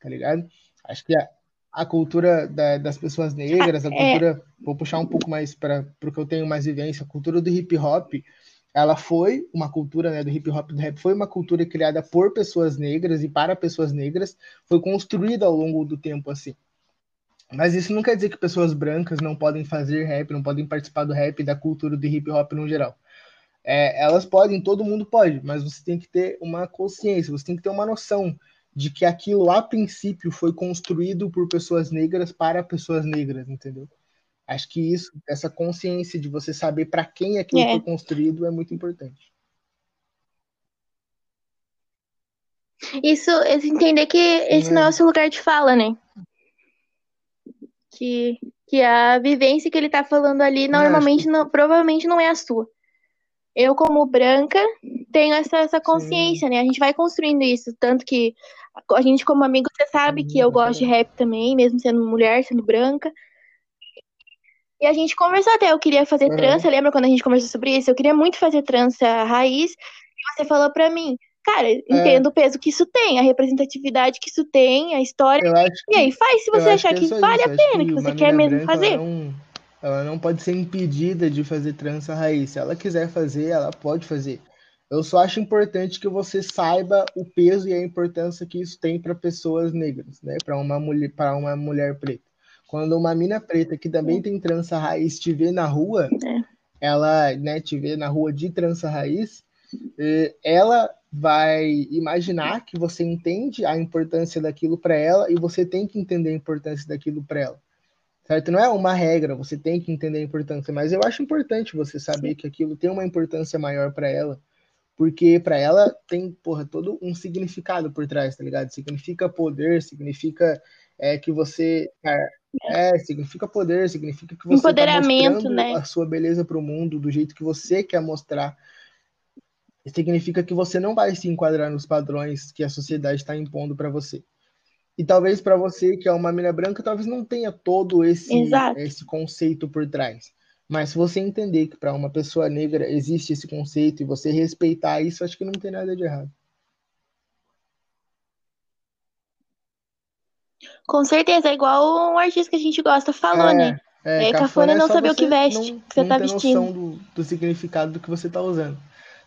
Tá ligado? Acho que a, a cultura da, das pessoas negras, a É, cultura, vou puxar um pouco mais para o que eu tenho mais vivência, a cultura do hip hop, ela foi uma cultura, né, do hip hop do rap, foi uma cultura criada por pessoas negras e para pessoas negras, foi construída ao longo do tempo assim. Mas isso não quer dizer que pessoas brancas não podem fazer rap, não podem participar do rap e da cultura do hip hop no geral. É, elas podem, todo mundo pode, mas você tem que ter uma consciência, você tem que ter uma noção de que aquilo a princípio foi construído por pessoas negras para pessoas negras, entendeu? Acho que isso, essa consciência de você saber para quem aquilo é. foi construído é muito importante. Isso, esse entender que esse não é o É, seu lugar de fala, né? Que, que a vivência que ele tá falando ali é, normalmente não, provavelmente não é a sua. Eu, como branca, tenho essa, essa sim, consciência, né? A gente vai construindo isso. Tanto que a gente, como amigo, você sabe que uhum, eu gosto de caramba. rap também, mesmo sendo mulher, sendo branca. E a gente conversou até, eu queria fazer trança, Aham. lembra quando a gente conversou sobre isso? Eu queria muito fazer trança raiz, e você falou pra mim, cara, É, entendo o peso que isso tem, a representatividade que isso tem, a história. acho E aí, que faz se você achar que é que vale isso. a pena, que que você quer mesmo branca ela fazer. Ela não pode ser impedida de fazer trança raiz. Se ela quiser fazer, ela pode fazer. Eu só acho importante que você saiba o peso e a importância que isso tem para pessoas negras, né? Para uma mulher, para uma mulher preta. Quando uma mina preta que também tem trança raiz te vê na rua, É. ela, né, te vê na rua de trança raiz, ela vai imaginar que você entende a importância daquilo para ela e você tem que entender a importância daquilo para ela. Certo? Não é uma regra, você tem que entender a importância, mas eu acho importante você saber que aquilo tem uma importância maior para ela, porque para ela tem, porra, todo um significado por trás, tá ligado? Significa poder, significa é, que você é, significa poder, significa que você está Empoderamento, mostrando né? a sua beleza para o mundo do jeito que você quer mostrar. Significa que você não vai se enquadrar nos padrões que a sociedade está impondo para você. E talvez para você, que é uma mina branca, talvez não tenha todo esse, Exato. esse conceito por trás. Mas se você entender que para uma pessoa negra existe esse conceito e você respeitar isso, acho que não tem nada de errado. Com certeza, é igual um artista que a gente gosta falou, É, né? É, é cafona, é não saber o que veste, não, que você não tá vestindo. noção do, do significado do que você tá usando.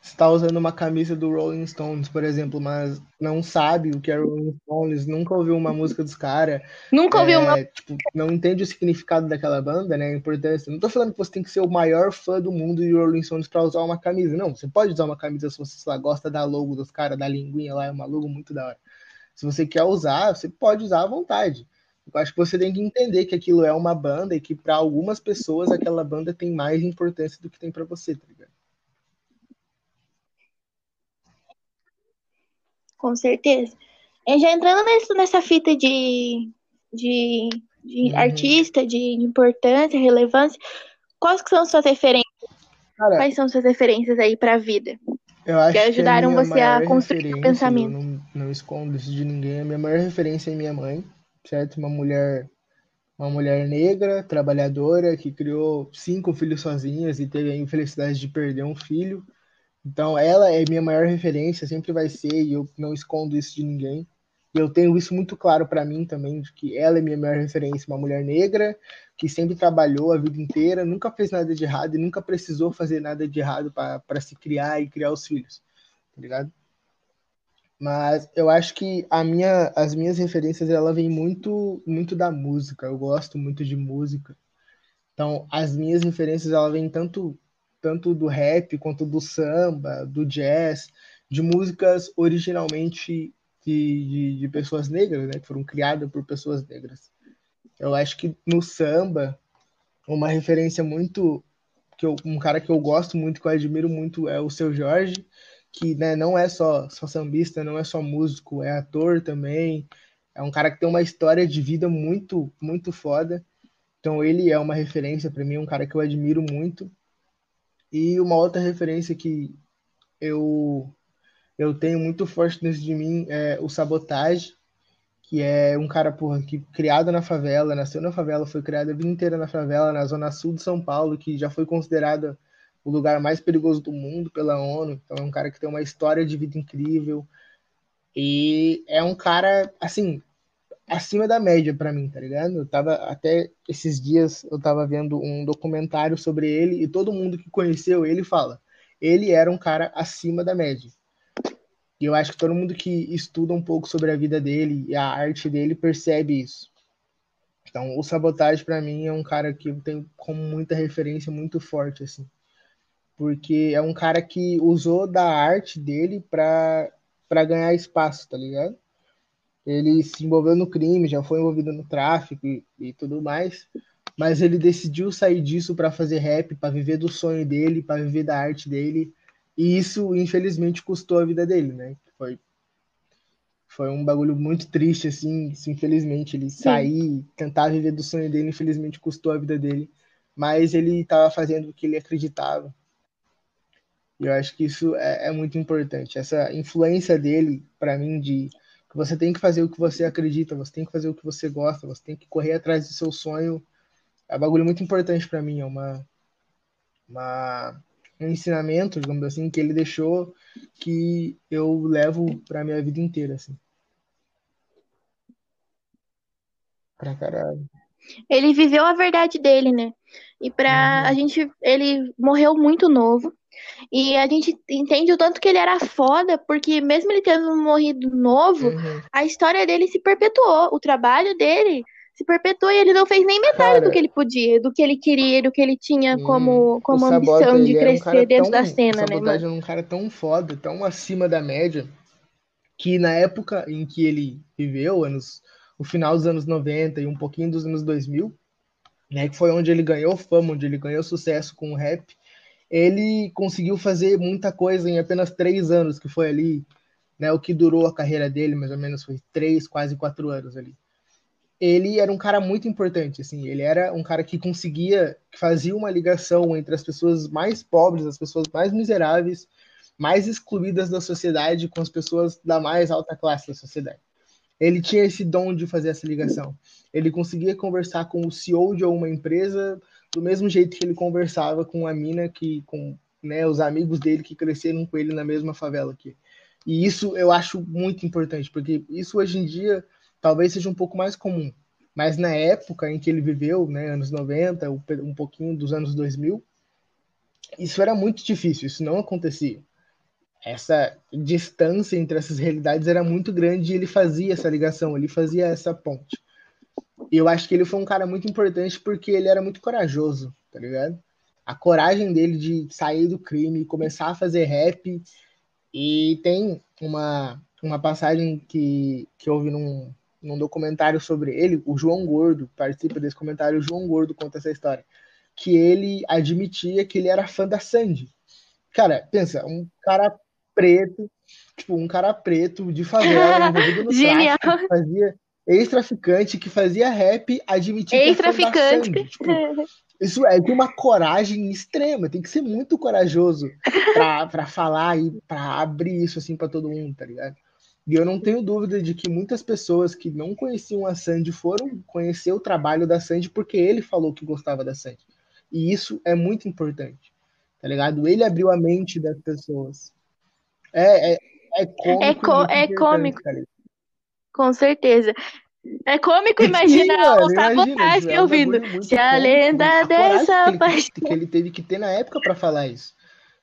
Você tá usando uma camisa do Rolling Stones, por exemplo, mas não sabe o que é Rolling Stones, nunca ouviu uma música dos caras. Nunca ouviu uma. Tipo, não entende o significado daquela banda, né? A importância. Não tô falando que você tem que ser o maior fã do mundo de Rolling Stones pra usar uma camisa. Não, você pode usar uma camisa se você lá, gosta da logo dos caras, da linguinha lá, é uma logo muito da hora. Se você quer usar, você pode usar à vontade. Eu acho que você tem que entender que aquilo é uma banda e que para algumas pessoas aquela banda tem mais importância do que tem para você, tá ligado? Com certeza. E já entrando nessa, nessa fita de, de, de Uhum. artista, de importância, relevância, quais que são suas referências? Cara, Quais são suas referências aí pra vida? eu acho que ajudaram minha você a construir o pensamento. Não, não escondo isso de ninguém. A minha maior referência é minha mãe, certo? Uma mulher, uma mulher negra, trabalhadora, que criou cinco filhos sozinhas e teve a infelicidade de perder um filho. Então, ela é minha maior referência, sempre vai ser, e eu não escondo isso de ninguém. E eu tenho isso muito claro para mim também, de que ela é minha maior referência, uma mulher negra que sempre trabalhou a vida inteira, nunca fez nada de errado e nunca precisou fazer nada de errado para se criar e criar os filhos, tá ligado? Mas eu acho que a minha, as minhas referências ela vem muito, muito da música. Eu gosto muito de música. Então, as minhas referências ela vem tanto tanto do rap quanto do samba, do jazz, de músicas originalmente de, de, de pessoas negras, né, que foram criadas por pessoas negras. Eu acho que no samba, uma referência muito que eu, um cara que eu gosto muito, que eu admiro muito é o Seu Jorge, que né, não é só, só sambista, não é só músico, é ator também. É um cara que tem uma história de vida muito, muito foda. Então ele é uma referência para mim, um cara que eu admiro muito. E uma outra referência que eu eu tenho muito forte dentro de mim é o Sabotage, que é um cara porra, que criado na favela, nasceu na favela, foi criado a vida inteira na favela, na zona sul de São Paulo, que já foi considerada o lugar mais perigoso do mundo pela ONU. Então é um cara que tem uma história de vida incrível. E é um cara, assim, acima da média para mim, tá ligado? Eu tava até esses dias eu tava vendo um documentário sobre ele e todo mundo que conheceu ele fala, ele era um cara acima da média. E eu acho que todo mundo que estuda um pouco sobre a vida dele e a arte dele percebe isso. Então, o Sabotage para mim é um cara que eu tenho como muita referência muito forte assim. Porque é um cara que usou da arte dele para para ganhar espaço, tá ligado? Ele se envolveu no crime, já foi envolvido no tráfico e, e tudo mais, mas ele decidiu sair disso para fazer rap, para viver do sonho dele, para viver da arte dele, e isso infelizmente custou a vida dele, né? Foi foi um bagulho muito triste assim, isso, infelizmente ele sair, tentar viver do sonho dele, infelizmente custou a vida dele, mas ele estava fazendo o que ele acreditava. E eu acho que isso é, é muito importante, essa influência dele para mim de você tem que fazer o que você acredita, você tem que fazer o que você gosta, você tem que correr atrás do seu sonho. É um bagulho muito importante para mim, é uma, uma um ensinamento, digamos assim, que ele deixou que eu levo para minha vida inteira, assim. Pra caralho. Ele viveu a verdade dele, né? E pra Uhum. a gente, ele morreu muito novo. E a gente entende o tanto que ele era foda, porque mesmo ele tendo morrido novo, Uhum. a história dele se perpetuou, o trabalho dele se perpetuou e ele não fez nem metade Cara, do que ele podia, do que ele queria, do que ele tinha Sim. como, como Sabota, ambição de era um crescer dentro tão. da cena, né, mano? era um cara tão foda, tão acima da média, que na época em que ele viveu, anos, o final dos anos 90 e um pouquinho dos anos 2000, né, que foi onde ele ganhou fama, onde ele ganhou sucesso com o rap, ele conseguiu fazer muita coisa em apenas três anos, que foi ali, né, o que durou a carreira dele, mais ou menos foi três, quase quatro anos ali. Ele era um cara muito importante, assim, ele era um cara que conseguia, que fazia uma ligação entre as pessoas mais pobres, as pessoas mais miseráveis, mais excluídas da sociedade com as pessoas da mais alta classe da sociedade. Ele tinha esse dom de fazer essa ligação. Ele conseguia conversar com o CEO de alguma empresa do mesmo jeito que ele conversava com a mina que com né, os amigos dele que cresceram com ele na mesma favela aqui. E isso eu acho muito importante, porque isso hoje em dia talvez seja um pouco mais comum, Mas na época em que ele viveu, né, anos 90, um pouquinho dos anos 2000, isso era muito difícil, isso não acontecia. Essa distância entre essas realidades era muito grande e ele fazia essa ligação, ele fazia essa ponte. E eu acho que ele foi um cara muito importante porque ele era muito corajoso, tá ligado? A coragem dele de sair do crime, começar a fazer rap. E tem uma, uma passagem que, que houve num, num documentário sobre ele, o João Gordo participa desse comentário, o João Gordo conta essa história, que ele admitia que ele era fã da Sandy. Cara, pensa, um cara preto, tipo, um cara preto de favela, envolvido no [laughs] Genial. tráfico, fazia ex-traficante que fazia rap admitir Sandy. Tipo, isso é de uma coragem extrema, tem que ser muito corajoso pra, [laughs] pra falar e pra abrir isso assim pra todo mundo, tá ligado? E eu não tenho dúvida de que muitas pessoas que não conheciam a Sandy foram conhecer o trabalho da Sandy porque ele falou que gostava da Sandy. E isso é muito importante, tá ligado? Ele abriu a mente das pessoas. É, é, é cômico. É, co é cômico. Cara. Com certeza. É cômico imaginar o sabotagem é ouvindo. Se a lenda dessa paixão. Que ele teve que ter na época para falar isso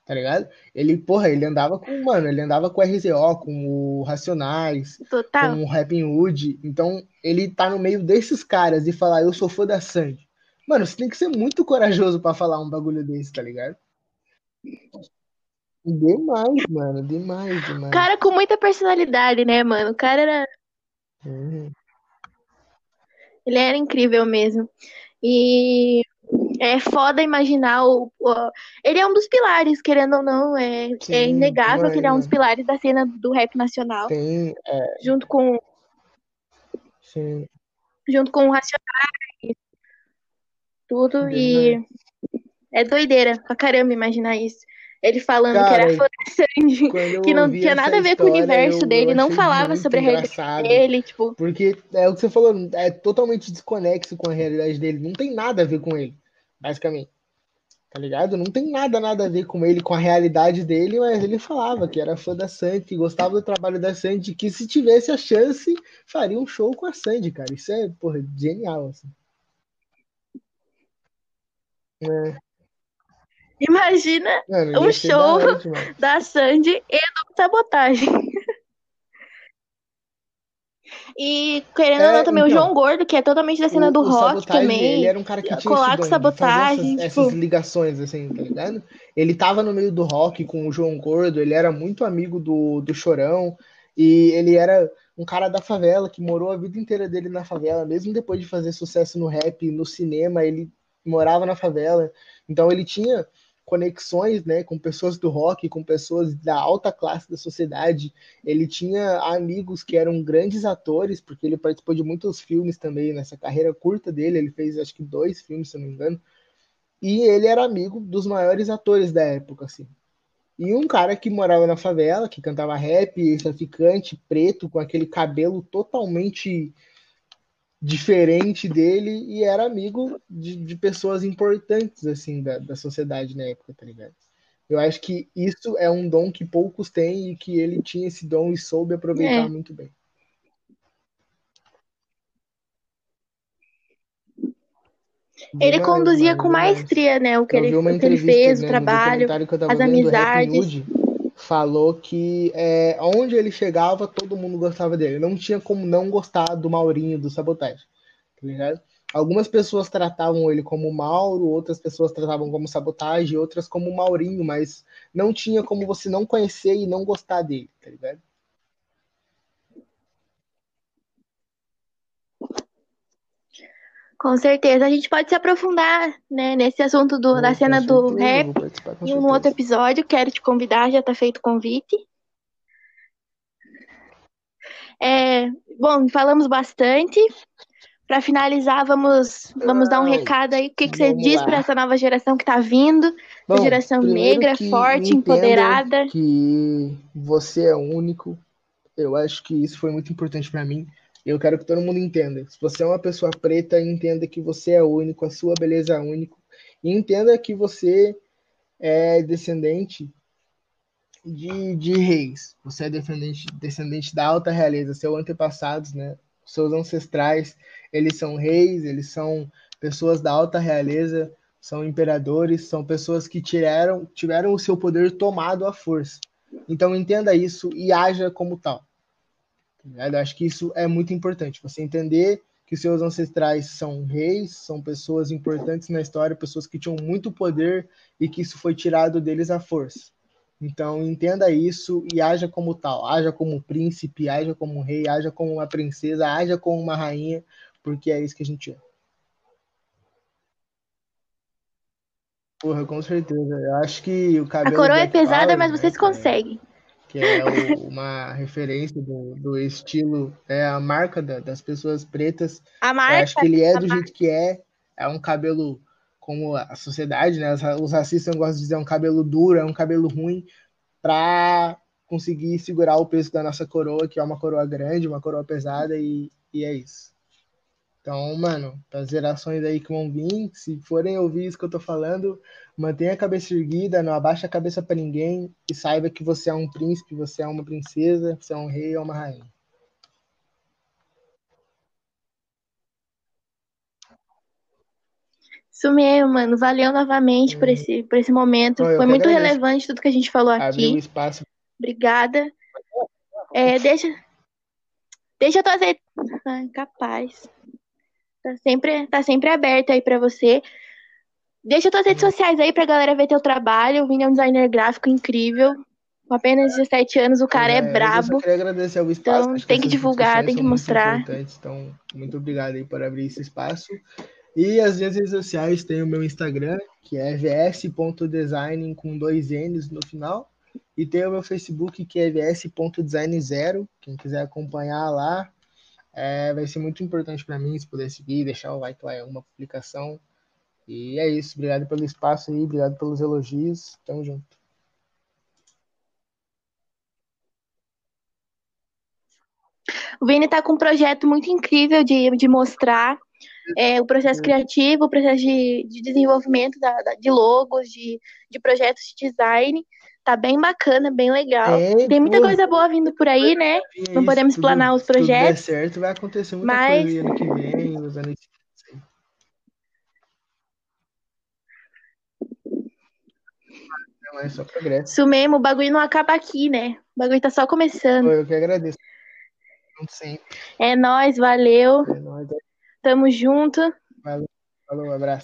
tá ligado? Ele, porra, ele andava com, mano, ele andava com o RZO, com o Racionais, Total. com o Rapping Hood. Então, ele tá no meio desses caras e falar, eu sou fã da Sandy. Mano, você tem que ser muito corajoso para falar um bagulho desse, tá ligado? Demais, mano, demais, demais. Cara com muita personalidade, né, mano? O cara era. Uhum. Ele era incrível mesmo. E é foda imaginar o, o, Ele é um dos pilares, querendo ou não. É, é Sim, é inegável que ele é um dos pilares da cena do rap nacional. Tem, é... Junto com. Sim. Junto com o Racionais. Tudo. E. É doideira pra caramba imaginar isso. Ele falando Cara, que era fã Sandy, que não tinha nada a ver com o universo dele, não falava sobre a realidade dele, tipo. Porque é o que você falou, é totalmente desconexo com a realidade dele, não tem nada a ver com ele basicamente. Tá ligado? Não tem nada, nada a ver com ele, com a realidade dele, mas ele falava que era fã da Sandy, que gostava do trabalho da Sandy, que se tivesse a chance, faria um show com a Sandy, cara. Isso é, porra, genial, assim. É. Imagina Mano, um show da, da Sandy e do Sabotagem. E querendo é, ou não, também então, o João Gordo, que é totalmente da cena o, do o rock também. Ele era um cara que tinha sabotagem, essas, tipo... essas, ligações, assim, tá ligado? Ele tava no meio do rock com o João Gordo, ele era muito amigo do, do Chorão, e ele era um cara da favela que morou a vida inteira dele na favela, mesmo depois de fazer sucesso no rap, no cinema, ele morava na favela. Então ele tinha conexões né, com pessoas do rock, com pessoas da alta classe da sociedade. Ele tinha amigos que eram grandes atores, porque ele participou de muitos filmes também nessa carreira curta dele. Ele fez acho que dois filmes, se não me engano. E ele era amigo dos maiores atores da época, assim. E um cara que morava na favela, que cantava rap, traficante, preto, com aquele cabelo totalmente diferente dele e era amigo de, de pessoas importantes, assim, da, da sociedade na época, tá ligado? Eu acho que isso é um dom que poucos têm e que ele tinha esse dom e soube aproveitar é. muito bem. Ele conduzia com maestria, né? O que, ele, o que ele fez, né, o trabalho, as amizades falou que é, onde ele chegava, todo mundo gostava dele. Não tinha como não gostar do Maurinho do Sabotagem. Tá ligado? Algumas pessoas tratavam ele como Mauro, outras pessoas tratavam como Sabotagem, outras como Maurinho, mas não tinha como você não conhecer e não gostar dele, tá ligado? Com certeza. A gente pode se aprofundar né, nesse assunto do, da cena do rap em um outro episódio. Quero te convidar, já está feito o convite. É, bom, falamos bastante. Para finalizar, vamos, vamos dar um recado aí. O que, que você diz para essa nova geração que está vindo? Bom, geração negra, forte, empoderada. Que você é único. Eu acho que isso foi muito importante para mim. Eu quero que todo mundo entenda. Se você é uma pessoa preta, entenda que você é único, a sua beleza é única. E entenda que você é descendente de, de reis. Você é descendente, descendente da alta realeza. Seus antepassados, né? seus ancestrais, eles são reis, eles são pessoas da alta realeza, são imperadores, são pessoas que tiveram, tiveram o seu poder tomado à força. Então entenda isso e haja como tal. Eu acho que isso é muito importante. Você entender que seus ancestrais são reis, são pessoas importantes na história, pessoas que tinham muito poder e que isso foi tirado deles à força. Então entenda isso e haja como tal, haja como príncipe, haja como rei, haja como uma princesa, haja como uma rainha, porque é isso que a gente é. Porra, com certeza. Eu acho que o cabelo. A coroa é Black pesada, mas né, vocês é- conseguem. Que é o- uma referência do, do estilo, é a marca da- das pessoas pretas. A Eu marca. acho que ele é do marca- jeito que é. É um cabelo como a sociedade, né? Os ra- Os racistas gostam de dizer é um cabelo duro, é um cabelo ruim, pra conseguir segurar o peso da nossa coroa, que é uma coroa grande, uma coroa pesada, e, e é isso. Então, mano, para as gerações aí que vão vir, se forem ouvir isso que eu tô falando, mantenha a cabeça erguida, não abaixa a cabeça para ninguém e saiba que você é um príncipe, você é uma princesa, você é um rei ou uma rainha. Isso mesmo, mano. Valeu novamente por esse, por esse momento. Eu Foi muito agradeço. relevante tudo que a gente falou Abriu aqui. espaço. Obrigada. É, deixa, deixa tuas redes. Ai, capaz. Tá sempre, tá sempre aberto aí pra você. Deixa tuas redes sociais aí pra galera ver teu trabalho. O Vini é um designer gráfico incrível. Com apenas 17 anos, o cara é, É, Eu brabo. só queria agradecer ao espaço. Então, tem que divulgar, tem que mostrar. Então, muito obrigado aí por abrir esse espaço. E as minhas redes sociais tem o meu Instagram, que é vs.design com dois N's no final. E tem o meu Facebook, que é vs.design0. Quem quiser acompanhar lá, é, vai ser muito importante para mim se puder seguir, deixar o like lá em alguma publicação. E é isso. Obrigado pelo espaço aí, obrigado pelos elogios. Tamo junto. O Vini tá com um projeto muito incrível de, de mostrar é, o processo criativo, o processo de, de desenvolvimento da, da- de logos, de, de projetos de design. Tá bem bacana, bem legal. É, Tem muita pô. coisa boa vindo por aí, né? É Não isso, podemos tudo- os se tudo der projetos, certo, vai acontecer muita mas- coisa ano que vem, os anos Não, é só progresso. Isso mesmo, o bagulho não acaba aqui, né? O bagulho tá só começando. Eu que agradeço. Sempre. É nóis, valeu. É nóis. Tamo junto. Falou, um abraço.